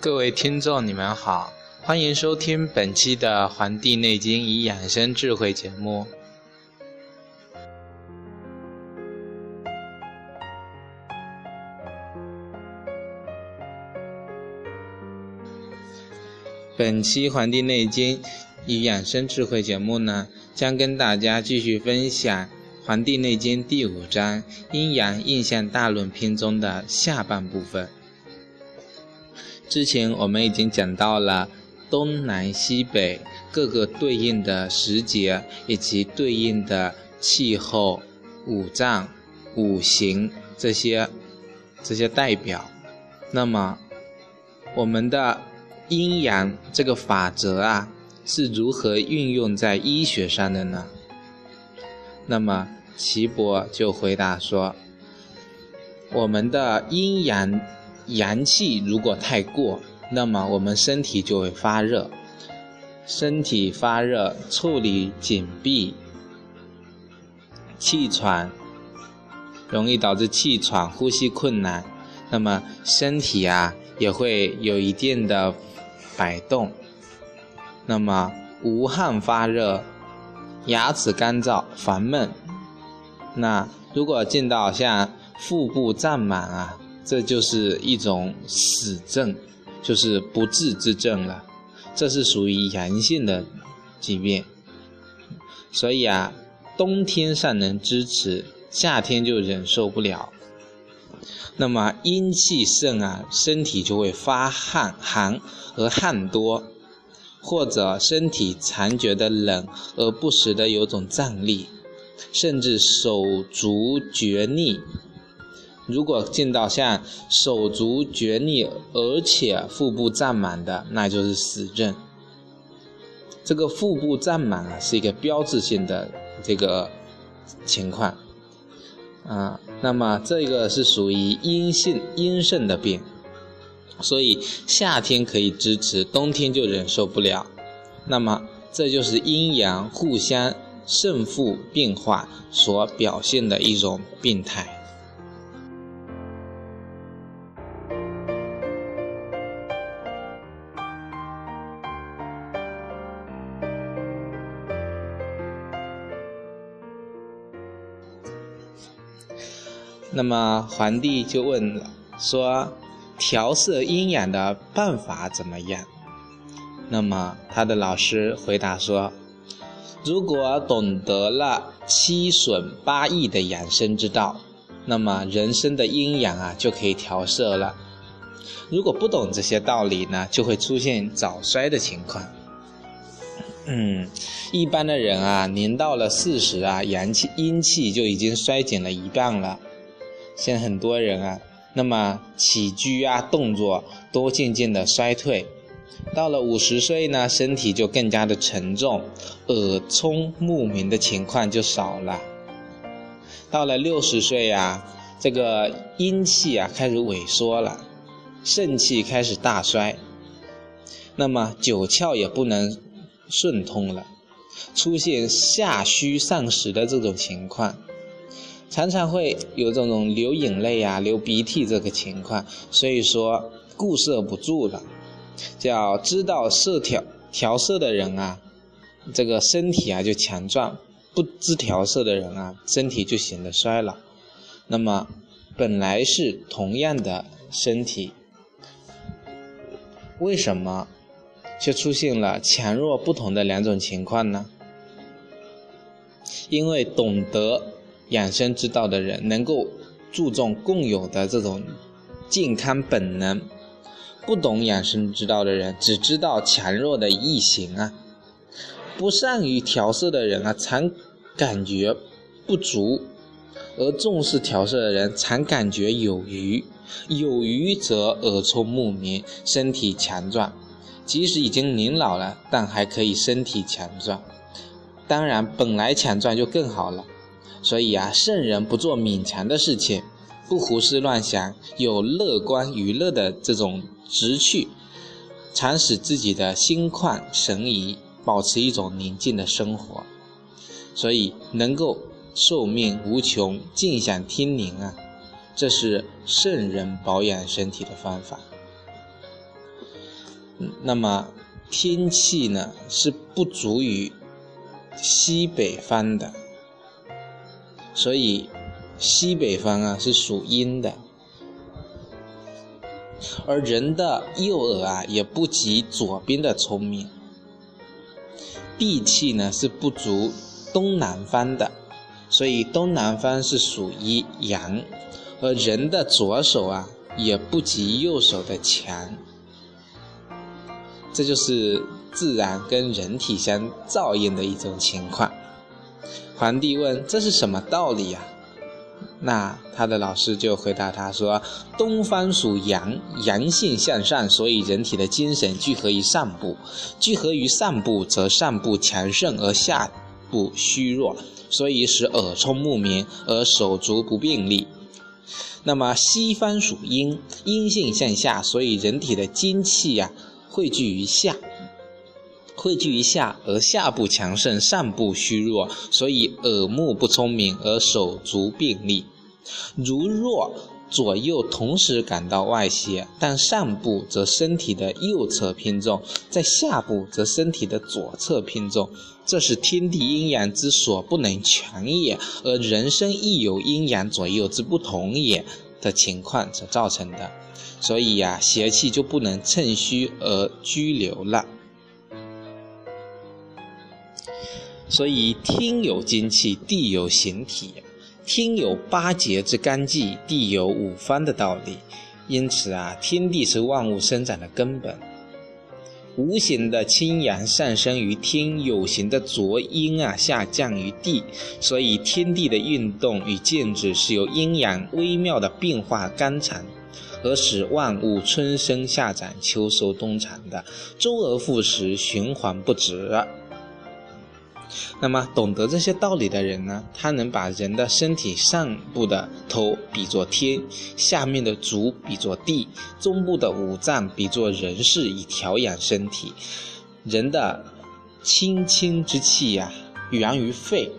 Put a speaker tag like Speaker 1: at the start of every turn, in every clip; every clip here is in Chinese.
Speaker 1: 各位听众，你们好，欢迎收听本期的《黄帝内经与养生智慧》节目。本期《黄帝内经与养生智慧》节目呢，将跟大家继续分享《黄帝内经》第五章《阴阳应象大论篇》中的下半部分。之前我们已经讲到了东南西北各个对应的时节以及对应的气候、五脏、五行这些这些代表。那么我们的阴阳这个法则啊是如何运用在医学上的呢？那么岐伯就回答说：我们的阴阳。阳气如果太过，那么我们身体就会发热，身体发热，处理紧闭，气喘，容易导致气喘、呼吸困难。那么身体啊也会有一定的摆动。那么无汗发热，牙齿干燥烦闷。那如果见到像腹部胀满啊。这就是一种死症，就是不治之症了。这是属于阳性的疾病，所以啊，冬天尚能支持，夏天就忍受不了。那么阴气盛啊，身体就会发汗，寒而汗多，或者身体常觉得冷而不时的有种胀力，甚至手足厥逆。如果见到像手足厥逆，而且腹部胀满的，那就是死症。这个腹部胀满啊，是一个标志性的这个情况啊。那么这个是属于阴性阴盛的病，所以夏天可以支持，冬天就忍受不了。那么这就是阴阳互相胜负变化所表现的一种病态。那么皇帝就问了，说调摄阴阳的办法怎么样？那么他的老师回答说，如果懂得了七损八益的养生之道，那么人生的阴阳啊就可以调摄了。如果不懂这些道理呢，就会出现早衰的情况。嗯，一般的人啊，年到了四十啊，阳气阴气就已经衰减了一半了。现在很多人啊，那么起居啊、动作都渐渐的衰退，到了五十岁呢，身体就更加的沉重，耳聪目明的情况就少了。到了六十岁呀，这个阴气啊开始萎缩了，肾气开始大衰，那么九窍也不能顺通了，出现下虚上实的这种情况。常常会有这种流眼泪啊、流鼻涕这个情况，所以说固摄不住了。叫知道色调调色的人啊，这个身体啊就强壮；不知调色的人啊，身体就显得衰老。那么本来是同样的身体，为什么却出现了强弱不同的两种情况呢？因为懂得。养生之道的人能够注重共有的这种健康本能，不懂养生之道的人只知道强弱的异形啊，不善于调色的人啊，常感觉不足；而重视调色的人常感觉有余，有余则耳聪目明，身体强壮，即使已经年老了，但还可以身体强壮。当然本来强壮就更好了。所以啊，圣人不做勉强的事情，不胡思乱想，有乐观娱乐的这种直趣，常使自己的心旷神怡，保持一种宁静的生活。所以能够寿命无穷，静享天宁啊，这是圣人保养身体的方法。那么天气呢，是不足于西北方的。所以，西北方啊是属阴的，而人的右耳啊也不及左边的聪明。地气呢是不足东南方的，所以东南方是属于阳，而人的左手啊也不及右手的强。这就是自然跟人体相照应的一种情况。皇帝问：“这是什么道理呀？”那他的老师就回答他说：“东方属阳，阳性向上，所以人体的精神聚合于上部，聚合于上部则上部强盛而下部虚弱，所以使耳聪目明而手足不便利。那么西方属阴，阴性向下，所以人体的精气呀汇聚于下。”汇聚于下，而下部强盛，上部虚弱，所以耳目不聪明，而手足便利。如若左右同时感到外邪，但上部则身体的右侧偏重，在下部则身体的左侧偏重，这是天地阴阳之所不能全也，而人生亦有阴阳左右之不同也的情况所造成的。所以呀，邪气就不能趁虚而居留了。所以天有精气，地有形体，天有八节之干纪，地有五方的道理。因此啊，天地是万物生长的根本。无形的清阳上升于天，有形的浊阴啊下降于地。所以天地的运动与建制是由阴阳微妙的变化纲常，而使万物春生夏长秋收冬藏的周而复始，循环不止。那么，懂得这些道理的人呢，他能把人的身体上部的头比作天，下面的足比作地，中部的五脏比作人事，以调养身体。人的清清之气呀，源于肺。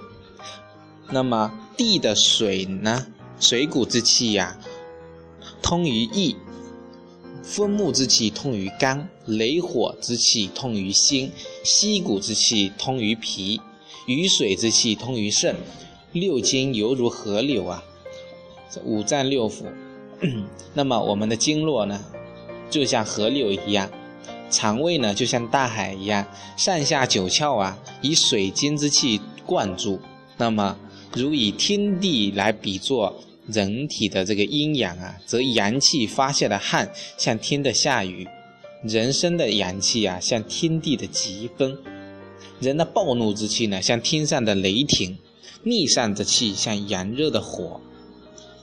Speaker 1: 那么，地的水呢，水谷之气呀，通于翼；风木之气通于肝；雷火之气通于心；溪谷之气通于脾。雨水之气通于肾，六经犹如河流啊，五脏六腑。那么我们的经络呢，就像河流一样；肠胃呢，就像大海一样，上下九窍啊，以水经之气灌注。那么，如以天地来比作人体的这个阴阳啊，则阳气发泄的汗像天的下雨，人生的阳气啊，像天地的疾风。人的暴怒之气呢，像天上的雷霆；逆散之气像炎热的火。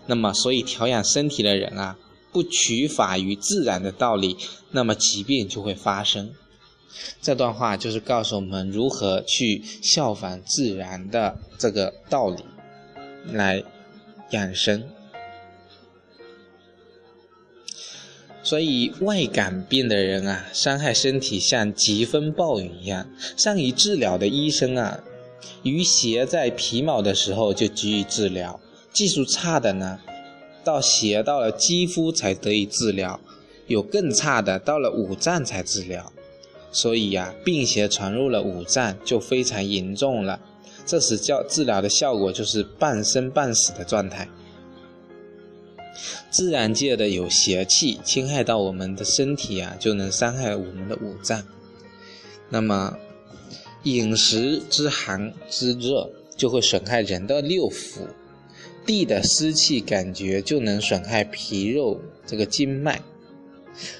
Speaker 1: 那么，所以调养身体的人啊，不取法于自然的道理，那么疾病就会发生。这段话就是告诉我们如何去效仿自然的这个道理来养生。所以外感病的人啊，伤害身体像疾风暴雨一样。善于治疗的医生啊，于邪在皮毛的时候就给予治疗；技术差的呢，到邪到了肌肤才得以治疗；有更差的，到了五脏才治疗。所以呀，病邪传入了五脏就非常严重了，这时叫治疗的效果就是半生半死的状态。自然界的有邪气侵害到我们的身体啊，就能伤害我们的五脏。那么，饮食之寒之热就会损害人的六腑。地的湿气感觉就能损害皮肉这个经脉。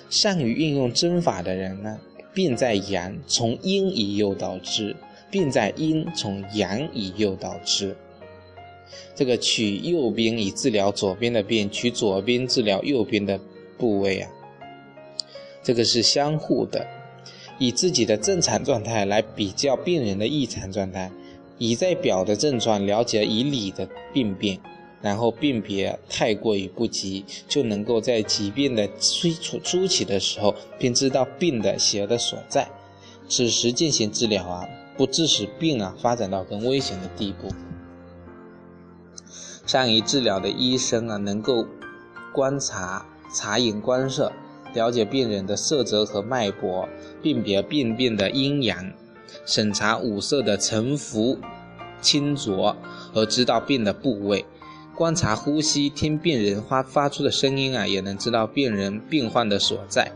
Speaker 1: 善于运用针法的人呢，病在阳，从阴以诱导之；病在阴，从阳以诱导之。这个取右边以治疗左边的病，取左边治疗右边的部位啊，这个是相互的，以自己的正常状态来比较病人的异常状态，以在表的症状了解以里的病变，然后辨别太过于不及，就能够在疾病的初初初期的时候便知道病的邪的所在，此时进行治疗啊，不致使病啊发展到更危险的地步。善于治疗的医生啊，能够观察、察言观色，了解病人的色泽和脉搏，辨别病变的阴阳，审查五色的沉浮、清浊，而知道病的部位。观察呼吸，听病人发发出的声音啊，也能知道病人病患的所在。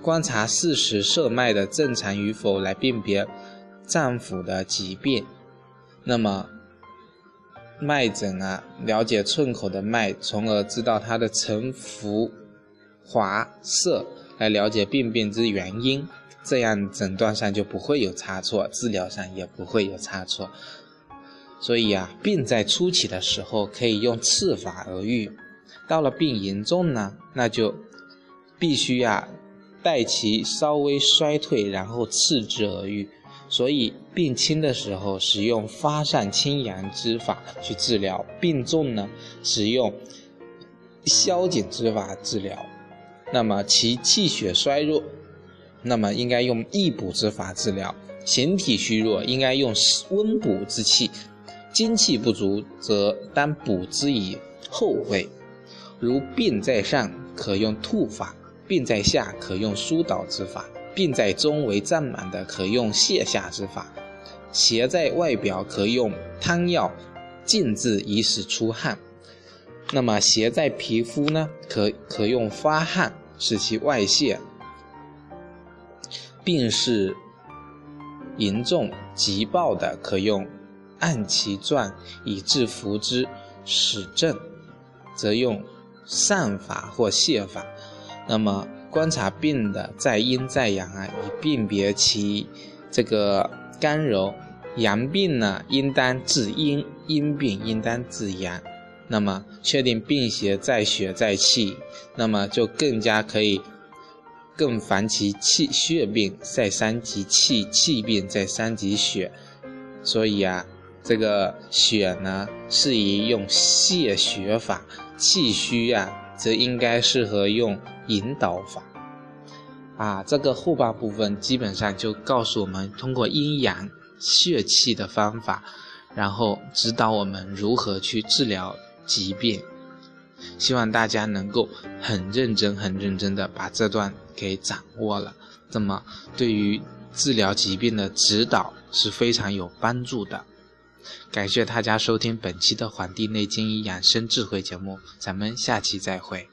Speaker 1: 观察四时色脉的正常与否，来辨别脏腑的疾病。那么。脉诊啊，了解寸口的脉，从而知道它的沉浮、滑、涩，来了解病变之原因，这样诊断上就不会有差错，治疗上也不会有差错。所以啊，病在初期的时候可以用刺法而愈，到了病严重呢，那就必须呀，待其稍微衰退，然后刺之而愈。所以病轻的时候使用发散清阳之法去治疗，病重呢使用消减之法治疗。那么其气血衰弱，那么应该用益补之法治疗；形体虚弱，应该用温补之气；精气不足，则当补之以后味。如病在上，可用吐法；病在下，可用疏导之法。病在中为胀满的，可用泻下之法；邪在外表，可用汤药浸渍以使出汗。那么邪在皮肤呢？可可用发汗使其外泄。病势严重急暴的，可用按其状以治服之使症，则用散法或泻法。那么。观察病的在阴在阳啊，以辨别其这个干柔。阳病呢，应当治阴；阴病应当治阳。那么确定病邪在血在气，那么就更加可以更防其气血病在三级气，气病在三级血。所以啊，这个血呢，适宜用泻血法；气虚啊，则应该适合用。引导法，啊，这个后半部分基本上就告诉我们通过阴阳血气的方法，然后指导我们如何去治疗疾病。希望大家能够很认真、很认真的把这段给掌握了，那么对于治疗疾病的指导是非常有帮助的。感谢大家收听本期的《黄帝内经与养生智慧》节目，咱们下期再会。